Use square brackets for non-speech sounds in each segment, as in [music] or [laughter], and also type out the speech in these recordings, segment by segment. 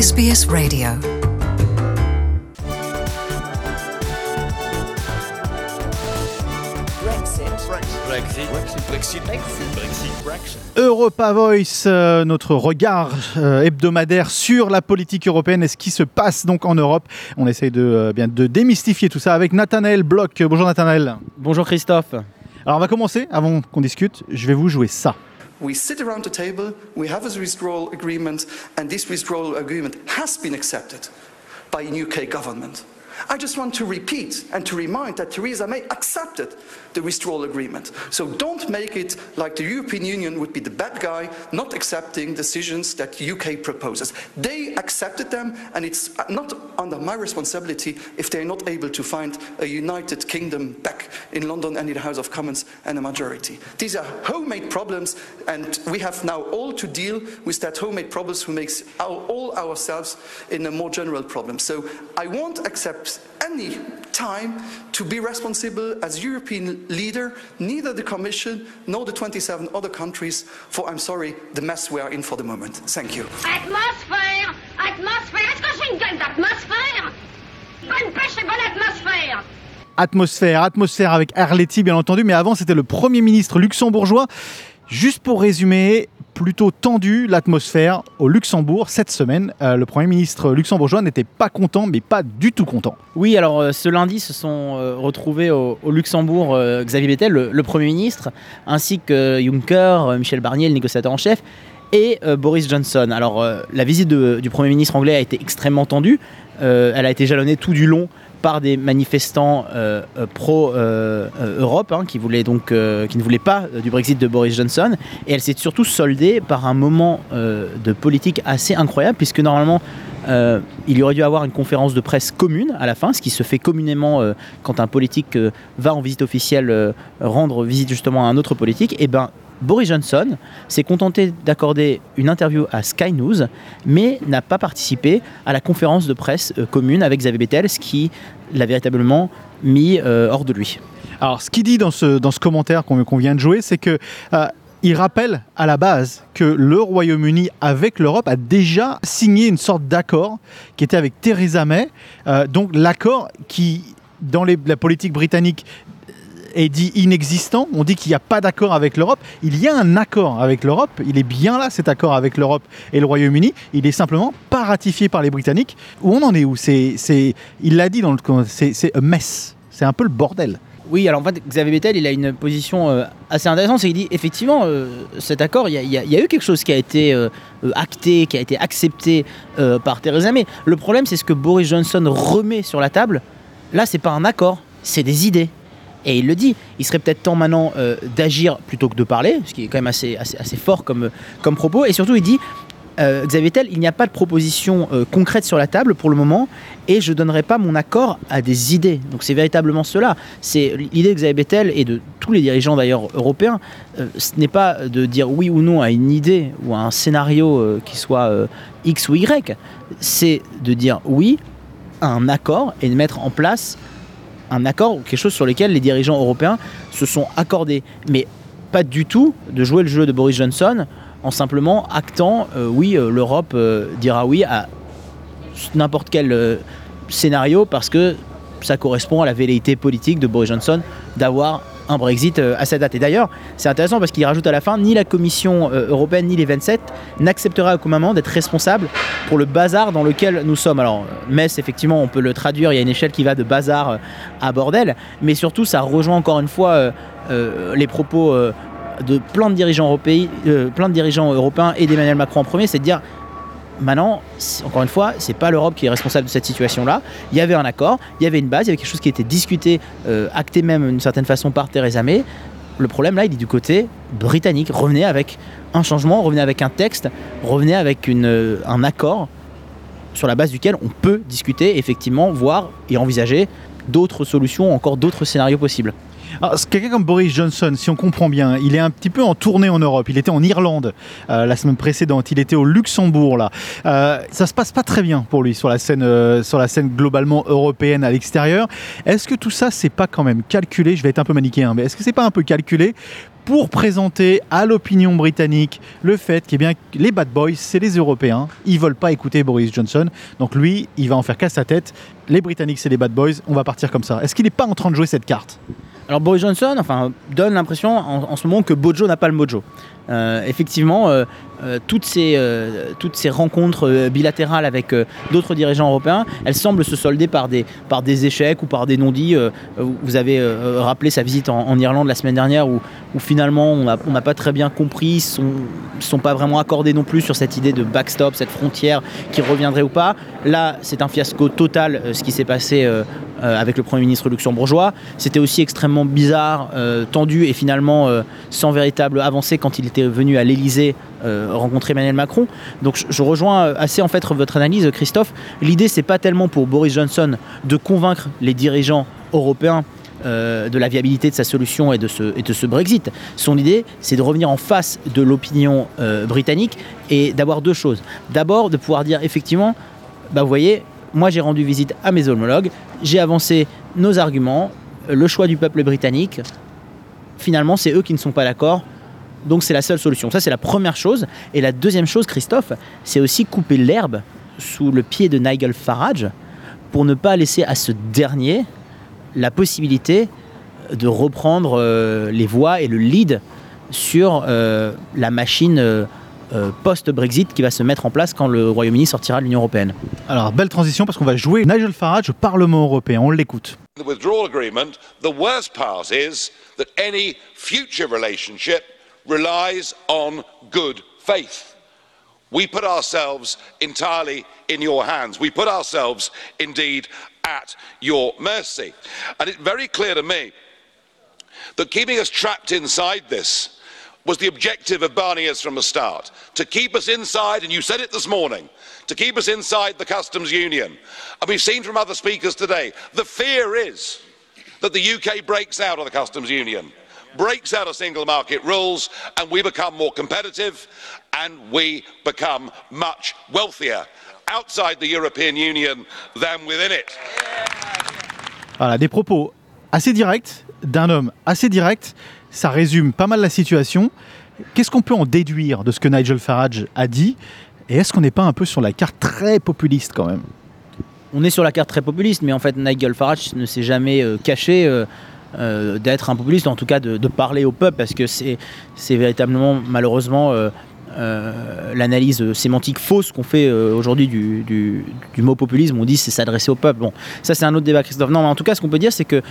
SBS Radio. Europa Voice, euh, notre regard euh, hebdomadaire sur la politique européenne et ce qui se passe donc en Europe. On essaye de, euh, bien, de démystifier tout ça avec Nathanaël Bloch. Bonjour Nathanaël. Bonjour Christophe. Alors on va commencer, avant qu'on discute, je vais vous jouer ça. We sit around the table, we have a withdrawal agreement, and this withdrawal agreement has been accepted by the UK government. I just want to repeat and to remind that Theresa May accepted the withdrawal agreement. So don't make it like the European Union would be the bad guy not accepting decisions that UK proposes. They accepted them, and it's not under my responsibility if they're not able to find a United Kingdom back in London and in the House of Commons and a majority. These are homemade problems, and we have now all to deal with that homemade problems who makes our, all ourselves in a more general problem. So I won't accept any time to be responsible as European leader, neither the Commission nor the 27 other countries, for I'm sorry, the mess we are in for the moment. Thank you. Atmosphère Atmosphère Est-ce que c'est une gueule d'atmosphère Bonne pêche et bonne atmosphère Atmosphère, atmosphère avec Arletty bien entendu, mais avant c'était le Premier ministre luxembourgeois. Juste pour résumer, plutôt tendu l'atmosphère au Luxembourg cette semaine. Euh, le Premier ministre luxembourgeois n'était pas content, mais pas du tout content. Oui, alors euh, ce lundi se sont euh, retrouvés au, Luxembourg Xavier Bettel, le, Premier ministre, ainsi que Juncker, Michel Barnier, le négociateur en chef, et Boris Johnson. Alors la visite du Premier ministre anglais a été extrêmement tendue. Elle a été jalonnée tout du long par des manifestants euh, euh, pro-Europe hein, qui, euh, ne voulaient pas euh, du Brexit de Boris Johnson. Et elle s'est surtout soldée par un moment euh, de politique assez incroyable, puisque normalement, euh, il y aurait dû avoir une conférence de presse commune à la fin, ce qui se fait communément euh, quand un politique euh, va en visite officielle euh, rendre visite justement à un autre politique. Et ben Boris Johnson s'est contenté d'accorder une interview à Sky News, mais n'a pas participé à la conférence de presse euh, commune avec Xavier Bettel, ce qui l'a véritablement mis euh, hors de lui. Alors, ce qu'il dit dans ce, commentaire qu'on vient de jouer, c'est que euh, il rappelle à la base que le Royaume-Uni, avec l'Europe, a déjà signé une sorte d'accord qui était avec Theresa May. Donc, l'accord qui, dans la politique britannique, est dit inexistant. On dit qu'il n'y a pas d'accord avec l'Europe. Il y a un accord avec l'Europe. Il est bien là, cet accord avec l'Europe et le Royaume-Uni. Il est simplement pas ratifié par les Britanniques. Où on en est où? C'est, il l'a dit dans le, c'est, c'est a mess. C'est un peu le bordel. Oui, alors en fait, Xavier Bettel, il a une position euh, assez intéressante, c'est qu'il dit effectivement, euh, cet accord, il y, a- eu quelque chose qui a été euh, acté, qui a été accepté par Theresa May. Le problème, c'est ce que Boris Johnson remet sur la table. Là, c'est pas un accord, c'est des idées. Et il le dit, il serait peut-être temps maintenant euh, d'agir plutôt que de parler, ce qui est quand même assez, assez, fort comme, comme propos. Et surtout, il dit, euh, Xavier Bettel, il n'y a pas de proposition euh, concrète sur la table pour le moment, et je ne donnerai pas mon accord à des idées. Donc c'est véritablement cela. C'est l'idée de Xavier Bettel et de tous les dirigeants d'ailleurs européens. euh, ce n'est pas de dire oui ou non à une idée ou à un scénario euh, qui soit euh, X ou Y. C'est de dire oui à un accord et de mettre en place un accord ou quelque chose sur lequel les dirigeants européens se sont accordés. Mais pas du tout de jouer le jeu de Boris Johnson en simplement actant euh, oui, euh, l'Europe euh, dira oui à n'importe quel scénario parce que ça correspond à la velléité politique de Boris Johnson d'avoir un Brexit euh, à cette date. Et d'ailleurs, c'est intéressant parce qu'il rajoute à la fin, ni la Commission euh, européenne ni les 27 n'acceptera communément d'être responsable pour le bazar dans lequel nous sommes. Alors, Metz, effectivement, on peut le traduire, il y a une échelle qui va de bazar euh, à bordel, mais surtout, ça rejoint encore une fois les propos de plein dirigeants européens, plein de dirigeants européens et d'Emmanuel Macron en premier, c'est de dire Maintenant, encore une fois, c'est pas l'Europe qui est responsable de cette situation-là. Il y avait un accord, il y avait une base, il y avait quelque chose qui était discuté, euh, acté même d'une certaine façon par Theresa May. Le problème là, il est du côté britannique. Revenez avec un changement, revenez avec un texte, revenez avec euh, un accord sur la base duquel on peut discuter, effectivement, voir et envisager d'autres solutions, encore d'autres scénarios possibles. C'est quelqu'un comme Boris Johnson, si on comprend bien, il est un petit peu en tournée en Europe. Il était en Irlande euh, la semaine précédente. Il était au Luxembourg là. Euh, ça se passe pas très bien pour lui sur la scène, euh, sur la scène globalement européenne à l'extérieur. Est-ce que tout ça, c'est pas quand même calculé? Je vais être un peu manichéen, mais est-ce que c'est pas un peu calculé pour présenter à l'opinion britannique le fait que bien, les bad boys, c'est les Européens. Ils veulent pas écouter Boris Johnson. Donc lui, il va en faire casse sa tête. Les Britanniques, c'est les bad boys. On va partir comme ça. Est-ce qu'il n'est pas en train de jouer cette carte? Alors Boris Johnson enfin, donne l'impression en, ce moment que Bojo n'a pas le mojo. Euh, effectivement, euh, euh, toutes, ces, toutes ces rencontres bilatérales avec d'autres dirigeants européens, elles semblent se solder par des, par des échecs ou par des non-dits. vous avez rappelé sa visite en, Irlande la semaine dernière où, finalement on n'a pas très bien compris, ils ne sont, pas vraiment accordés non plus sur cette idée de backstop, cette frontière qui reviendrait ou pas. Là, c'est un fiasco total ce qui s'est passé avec le Premier ministre luxembourgeois. C'était aussi extrêmement bizarre, tendu et finalement sans véritable avancée quand il était venu à l'Elysée euh, rencontrer Emmanuel Macron. Donc je, rejoins euh, assez en fait votre analyse, Christophe. L'idée, c'est pas tellement pour Boris Johnson de convaincre les dirigeants européens euh, de la viabilité de sa solution et de ce, Brexit. Son idée, c'est de revenir en face de l'opinion britannique et d'avoir deux choses. D'abord, de pouvoir dire effectivement, bah, vous voyez, moi j'ai rendu visite à mes homologues, j'ai avancé nos arguments, le choix du peuple britannique, finalement c'est eux qui ne sont pas d'accord, donc c'est la seule solution. Ça c'est la première chose. Et la deuxième chose, Christophe, c'est aussi couper l'herbe sous le pied de Nigel Farage pour ne pas laisser à ce dernier la possibilité de reprendre euh, les voies et le lead sur euh, la machine euh, post-Brexit qui va se mettre en place quand le Royaume-Uni sortira de l'Union européenne. Alors, belle transition parce qu'on va jouer Nigel Farage au Parlement européen. On l'écoute. The withdrawal agreement, the worst part is that any future relationship relies on good faith. We put ourselves entirely in your hands. We put ourselves indeed at your mercy. And it's very clear to me that keeping us trapped inside this was the objective of Barnier's from the start to keep us inside, and you said it this morning, to keep us inside the customs union. And we've seen from other speakers today the fear is that the UK breaks out of the customs union breaks out of single market rules and we become more competitive and we become much wealthier outside the European Union than within it. Voilà, des propos assez directs d'un homme assez direct. Ça résume pas mal la situation. Qu'est-ce qu'on peut en déduire de ce que Nigel Farage a dit? Et est-ce qu'on n'est pas un peu sur la carte très populiste quand même? On est sur la carte très populiste, mais en fait Nigel Farage ne s'est jamais euh, caché. Euh, euh, d'être un populiste, en tout cas de, parler au peuple, parce que c'est véritablement malheureusement euh, euh, l'analyse sémantique fausse qu'on fait aujourd'hui du, mot populisme. On dit c'est s'adresser au peuple. Bon, ça c'est un autre débat, Christophe. Non, mais en tout cas, ce qu'on peut dire, c'est que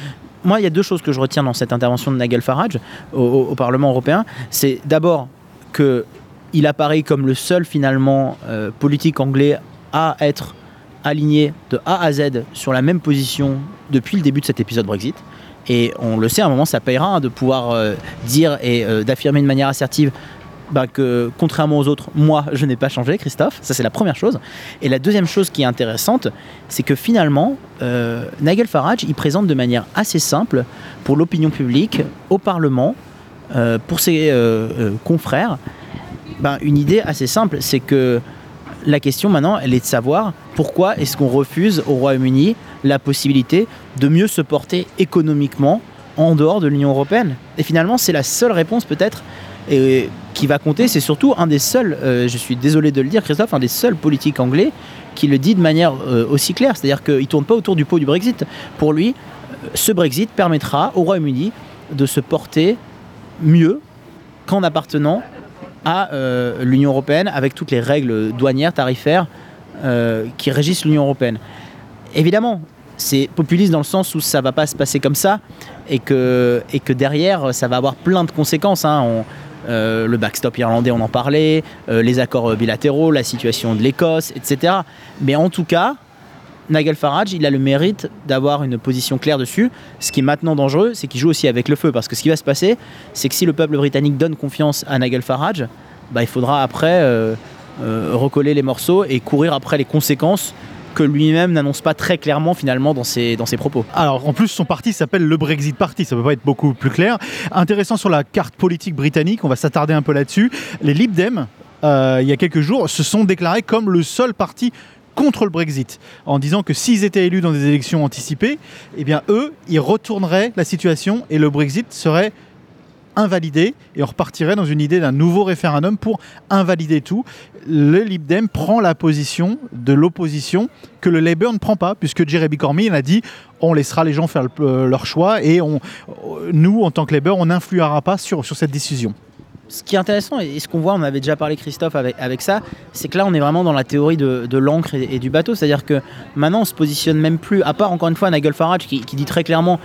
moi, il y a deux choses que je retiens dans cette intervention de Nigel Farage au, Parlement européen. C'est d'abord que il apparaît comme le seul finalement politique anglais à être aligné de A à Z sur la même position depuis le début de cet épisode Brexit. Et on le sait, à un moment, ça payera hein, de pouvoir euh, dire et euh, d'affirmer de manière assertive bah, que contrairement aux autres, moi, je n'ai pas changé, Christophe. Ça, c'est la première chose. Et la deuxième chose qui est intéressante, c'est que finalement, euh, Nigel Farage, il présente de manière assez simple pour l'opinion publique, au Parlement, pour ses confrères, bah, une idée assez simple, c'est que la question maintenant, elle est de savoir pourquoi est-ce qu'on refuse au Royaume-Uni la possibilité de mieux se porter économiquement en dehors de l'Union européenne. Et finalement, c'est la seule réponse peut-être qui va compter. C'est surtout un des seuls, euh, je suis désolé de le dire, Christophe, un des seuls politiques anglais qui le dit de manière euh, aussi claire. C'est-à-dire qu'il ne tourne pas autour du pot du Brexit. Pour lui, euh, ce Brexit permettra au Royaume-Uni de se porter mieux qu'en appartenant à l'Union européenne avec toutes les règles douanières, tarifaires qui régissent l'Union européenne. Évidemment, c'est populiste dans le sens où ça va pas se passer comme ça et que, et que derrière ça va avoir plein de conséquences. Hein. Euh, le backstop irlandais, on en parlait, euh, les accords bilatéraux, la situation de l'Écosse, etc. Mais en tout cas, Nigel Farage, il a le mérite d'avoir une position claire dessus. Ce qui est maintenant dangereux, c'est qu'il joue aussi avec le feu. Parce que ce qui va se passer, c'est que si le peuple britannique donne confiance à Nigel Farage, bah, il faudra après euh, recoller les morceaux et courir après les conséquences que lui-même n'annonce pas très clairement finalement dans ses, dans ses propos. Alors en plus son parti s'appelle le Brexit Party, ça peut pas être beaucoup plus clair. Intéressant sur la carte politique britannique, on va s'attarder un peu là-dessus. Les Lib Dem, euh, il y a quelques jours, se sont déclarés comme le seul parti contre le Brexit, en disant que s'ils étaient élus dans des élections anticipées, eh bien eux, ils retourneraient la situation et le Brexit serait invalider et on repartirait dans une idée d'un nouveau référendum pour invalider tout. Le Lib Dem prend la position de l'opposition que le Labour ne prend pas, puisque Jeremy Corbyn a dit on laissera les gens faire le- euh, leur choix et on, nous, en tant que Labour, on n'influera pas sur, sur cette décision. Ce qui est intéressant, et ce qu'on voit, on avait déjà parlé Christophe avec, ça, c'est que là on est vraiment dans la théorie de, l'encre et, du bateau. C'est-à-dire que maintenant on se positionne même plus, à part encore une fois Nigel Farage qui, dit très clairement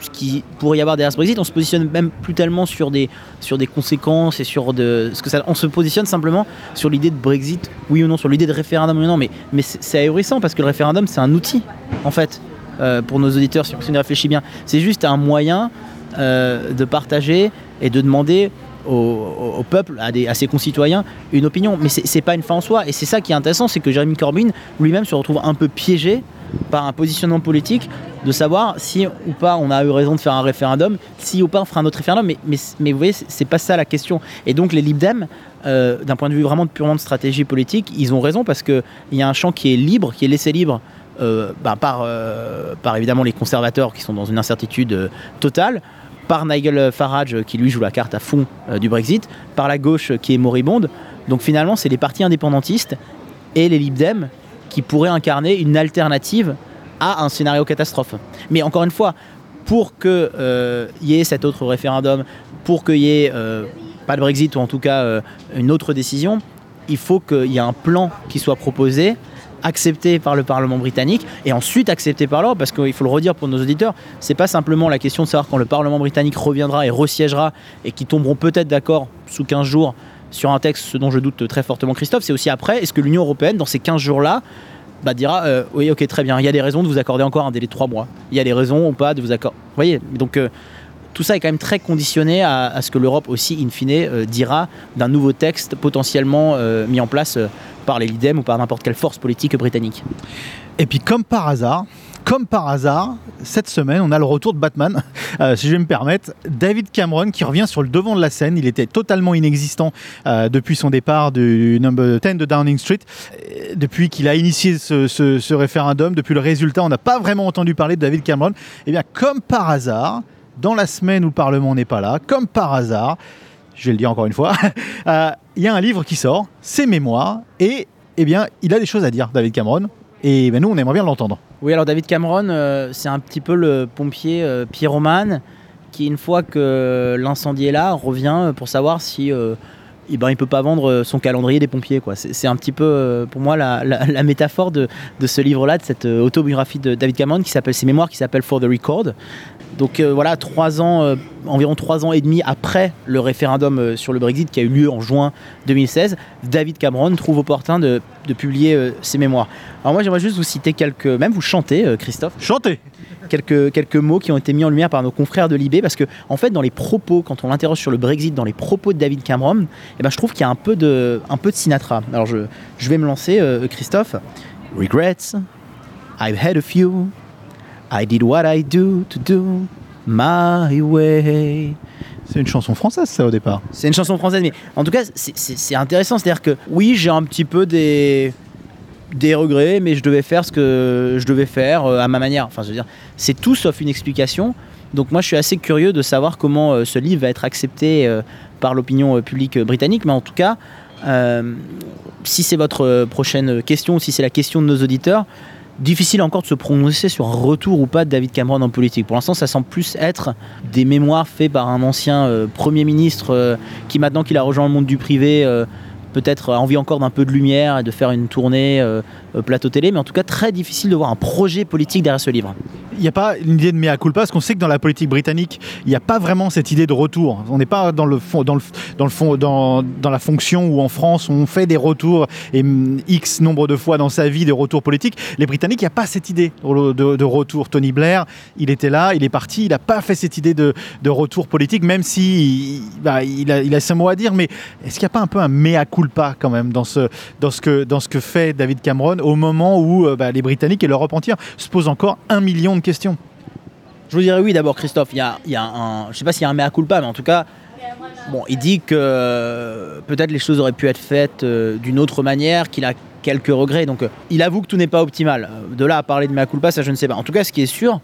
ce qui pourrait y avoir derrière ce Brexit, on se positionne même plus tellement sur des, sur des conséquences et sur de, ce que ça, on se positionne simplement sur l'idée de Brexit, oui ou non, sur l'idée de référendum, oui ou non. Mais, mais c'est ahurissant parce que le référendum c'est un outil en fait euh, pour nos auditeurs si on si on y réfléchit bien. C'est juste un moyen euh, de partager et de demander au, peuple, à, ses concitoyens, une opinion. Mais c'est pas une fin en soi. Et c'est ça qui est intéressant, c'est que Jeremy Corbyn lui-même se retrouve un peu piégé par un positionnement politique de savoir si ou pas on a eu raison de faire un référendum, si ou pas on fera un autre référendum. Mais, mais, vous voyez, c'est- pas ça la question. Et donc les Lib Dem, euh, d'un point de vue vraiment purement de stratégie politique, ils ont raison parce qu'il y a un champ qui est libre, qui est laissé libre euh, bah, par, euh, par évidemment les conservateurs qui sont dans une incertitude totale, par Nigel Farage euh, qui lui joue la carte à fond euh, du Brexit, par la gauche euh, qui est moribonde. Donc finalement, c'est les partis indépendantistes et les Lib Dem qui pourraient incarner une alternative à un scénario catastrophe. Mais encore une fois, pour qu'il y ait cet autre référendum, pour qu'il y ait pas de Brexit ou en tout cas une autre décision, il faut qu'il y ait un plan qui soit proposé accepté par le Parlement britannique et ensuite accepté par l'Europe parce qu'il faut le redire pour nos auditeurs c'est pas simplement la question de savoir quand le Parlement britannique reviendra et resiégera et qui tomberont peut-être d'accord sous 15 jours sur un texte ce dont je doute très fortement Christophe c'est aussi après est-ce que l'Union Européenne dans ces 15 jours là bah, dira euh, oui ok très bien il y a des raisons de vous accorder encore un délai de 3 mois. Il y a des raisons ou pas de vous accorder vous voyez donc euh, tout ça est quand même très conditionné à, ce que l'Europe aussi, in fine, euh, dira d'un nouveau texte potentiellement euh, mis en place euh, par les LIDEM ou par n'importe quelle force politique britannique. Et puis comme par hasard, comme par hasard, cette semaine, on a le retour de Batman, [laughs] si je vais me permettre. David Cameron qui revient sur le devant de la scène. Il était totalement inexistant depuis son départ du number 10 de Downing Street. Depuis qu'il a initié ce, ce- référendum, depuis le résultat, on n'a pas vraiment entendu parler de David Cameron. Et bien, comme par hasard, dans la semaine où le Parlement n'est pas là, comme par hasard, je vais le dire encore une fois, [laughs] euh, il y a un livre qui sort, ses mémoires, et eh bien, il a des choses à dire, David Cameron. Et ben, nous, on aimerait bien l'entendre. Oui, alors David Cameron, euh, c'est un petit peu le pompier euh, pyromane qui, une fois que l'incendie est là, revient pour savoir si euh, eh ben, il peut pas vendre son calendrier des pompiers. quoi. C'est un petit peu, euh, pour moi, la, la- métaphore de, de ce livre-là, de cette euh, autobiographie de David Cameron qui s'appelle ses mémoires, qui s'appelle For the Record. Donc euh, voilà, trois ans, euh, environ trois ans et demi après le référendum euh, sur le Brexit qui a eu lieu en juin 2016, David Cameron trouve opportun de, de publier euh, ses mémoires. Alors moi j'aimerais juste vous citer quelques, même vous chanter euh, Christophe, Chantez quelques, quelques mots qui ont été mis en lumière par nos confrères de Libé parce que en fait dans les propos, quand on l'interroge sur le Brexit, dans les propos de David Cameron, eh ben, je trouve qu'il y a un peu de, un peu de Sinatra. Alors je, je vais me lancer euh, Christophe. Regrets, I've had a few. I did what I do to do my way. C'est une chanson française, ça, au départ. C'est une chanson française, mais en tout cas, c'est intéressant. C'est-à-dire que oui, j'ai un petit peu des, des regrets, mais je devais faire ce que je devais faire euh, à ma manière. Enfin, c'est tout sauf une explication. Donc moi, je suis assez curieux de savoir comment euh, ce livre va être accepté euh, par l'opinion publique britannique. Mais en tout cas, si c'est votre prochaine question, si c'est la question de nos auditeurs, difficile encore de se prononcer sur un retour ou pas de David Cameron en politique. Pour l'instant, ça semble plus être des mémoires faits par un ancien Premier ministre qui, maintenant qu'il a rejoint le monde du privé, peut-être envie encore d'un peu de lumière et de faire une tournée euh, euh, plateau télé. Mais en tout cas, très difficile de voir un projet politique derrière ce livre. Il n'y a pas une idée de mea culpa, parce qu'on sait que dans la politique britannique, il n'y a pas vraiment cette idée de retour. On n'est pas dans le fond, dans le, fond, dans, la fonction où en France on fait des retours et mm, x nombre de fois dans sa vie des retours politiques. Les Britanniques, il n'y a pas cette idée de, retour. Tony Blair, il était là, il est parti, il n'a pas fait cette idée de, retour politique, même si il, bah, a, il a ses mots à dire. Mais est-ce qu'il n'y a pas un peu un mea culpa quand même dans ce, dans ce, que, dans ce que fait David Cameron au moment où euh, bah, les Britanniques et l'Europe entière se posent encore un million de questions Je vous dirais oui d'abord Christophe, il y a, y a un, je sais pas s'il y a un mea culpa, mais en tout cas, bon, il dit que euh, peut-être les choses auraient pu être faites euh, d'une autre manière, qu'il a quelques regrets, donc il avoue que tout n'est pas optimal. De là à parler de mea culpa, ça je ne sais pas. En tout cas, ce qui est sûr,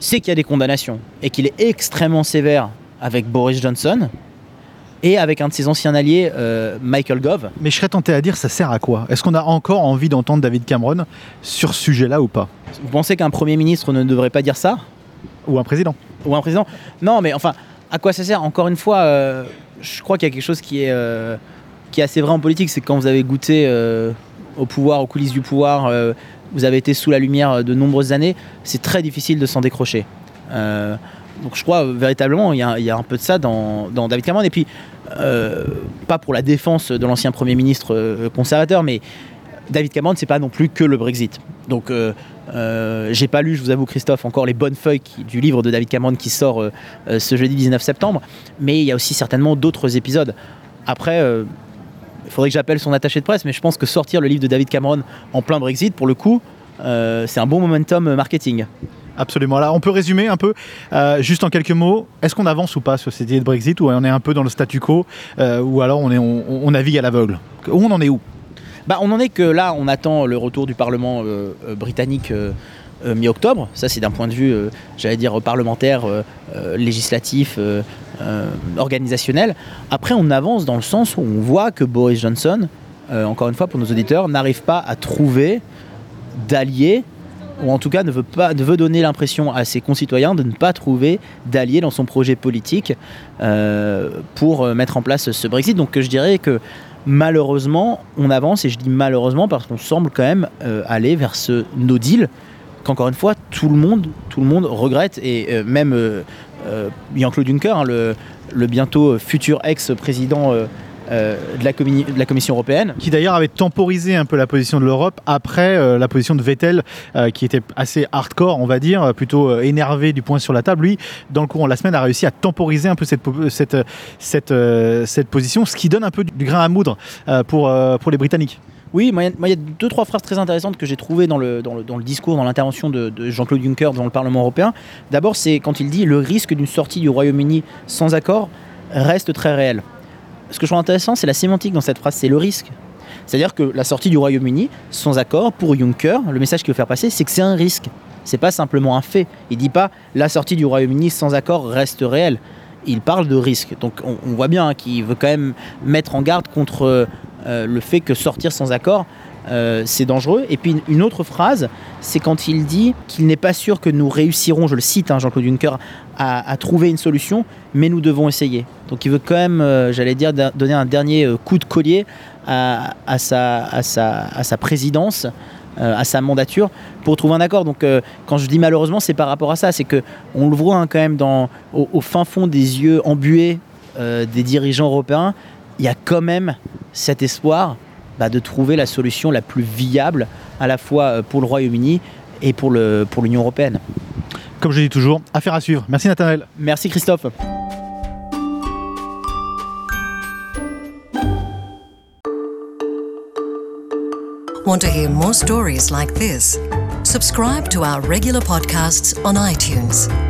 c'est qu'il y a des condamnations et qu'il est extrêmement sévère avec Boris Johnson et avec un de ses anciens alliés, euh, Michael Gove. Mais je serais tenté à dire, ça sert à quoi? Est-ce qu'on a encore envie d'entendre David Cameron sur ce sujet-là ou pas? Vous pensez qu'un Premier ministre ne devrait pas dire ça? Ou un président. Ou un président? Non, mais enfin, à quoi ça sert? Encore une fois, euh, je crois qu'il y a quelque chose qui est, euh, qui est assez vrai en politique, c'est que quand vous avez goûté au pouvoir, aux coulisses du pouvoir, vous avez été sous la lumière de nombreuses années, c'est très difficile de s'en décrocher. Donc je crois véritablement il y, a, un peu de ça dans, David Cameron. Et puis, euh, pas pour la défense de l'ancien Premier ministre euh, conservateur, mais David Cameron, c'est pas non plus que le Brexit. Donc, euh, euh, j'ai pas lu, je vous avoue, Christophe, encore les bonnes feuilles du livre de David Cameron qui sort euh, ce jeudi 19 septembre, mais il y a aussi certainement d'autres épisodes. Après, il faudrait que j'appelle son attaché de presse, mais je pense que sortir le livre de David Cameron en plein Brexit, pour le coup, c'est un bon momentum marketing. Absolument. Alors, on peut résumer un peu, euh, juste en quelques mots. Est-ce qu'on avance ou pas sur cette idée de Brexit ou on est un peu dans le statu quo euh, ou alors on, est, on, on navigue à l'aveugle? Où on en est où? Bah, on en est que là, on attend le retour du Parlement euh, euh, britannique euh, euh, mi-octobre. Ça, c'est d'un point de vue, euh, j'allais dire, parlementaire, euh, euh, législatif, euh, euh, organisationnel. Après, on avance dans le sens où on voit que Boris Johnson, euh, encore une fois pour nos auditeurs, n'arrive pas à trouver d'alliés ou en tout cas ne veut, pas, ne veut donner l'impression à ses concitoyens de ne pas trouver d'alliés dans son projet politique euh, pour euh, mettre en place ce Brexit. Donc je dirais que malheureusement, on avance, et je dis malheureusement parce qu'on semble quand même euh, aller vers ce no deal qu'encore une fois, tout le monde, tout le monde regrette, et même Jean-Claude Juncker, hein, le bientôt futur ex-président euh, de, la commi- de la Commission européenne, Qui d'ailleurs avait temporisé un peu la position de l'Europe après euh, la position de Vettel, euh, qui était assez hardcore, on va dire, plutôt énervé du poing sur la table. Lui, dans le courant de la semaine, a réussi à temporiser un peu cette, cette, cette, cette position, ce qui donne un peu du grain à moudre pour, pour les Britanniques. Oui, moi, il y a- moi, il y a deux, trois phrases très intéressantes que j'ai trouvées dans le, dans, le, dans le discours, dans l'intervention de, de Jean-Claude Juncker devant le Parlement européen. D'abord, c'est quand il dit le risque d'une sortie du Royaume-Uni sans accord reste très réel. Ce que je trouve intéressant, c'est la sémantique dans cette phrase, c'est le risque. C'est-à-dire que la sortie du Royaume-Uni sans accord, pour Juncker, le message qu'il veut faire passer, c'est que c'est un risque. C'est pas simplement un fait. Il dit pas la sortie du Royaume-Uni sans accord reste réelle. Il parle de risque. Donc on, voit bien hein, qu'il veut quand même mettre en garde contre euh, le fait que sortir sans accord, euh, c'est dangereux. Et puis une autre phrase, c'est quand il dit qu'il n'est pas sûr que nous réussirons, je le cite, hein, Jean-Claude Juncker, à trouver une solution, mais nous devons essayer. Donc il veut quand même, euh, j'allais dire, donner un dernier euh, coup de collier à, à sa, à, sa, à sa présidence. euh, à sa mandature pour trouver un accord. Donc euh, quand je dis malheureusement, c'est par rapport à ça, c'est que on le voit hein, quand même dans, au, au fin fond des yeux embués des dirigeants européens, il y a quand même cet espoir bah, de trouver la solution la plus viable à la fois pour le Royaume-Uni et pour l'Union européenne. Comme je dis toujours, affaire à suivre. Merci Nathanaël. Merci Christophe. Want to hear more stories like this? Subscribe to our regular podcasts on iTunes.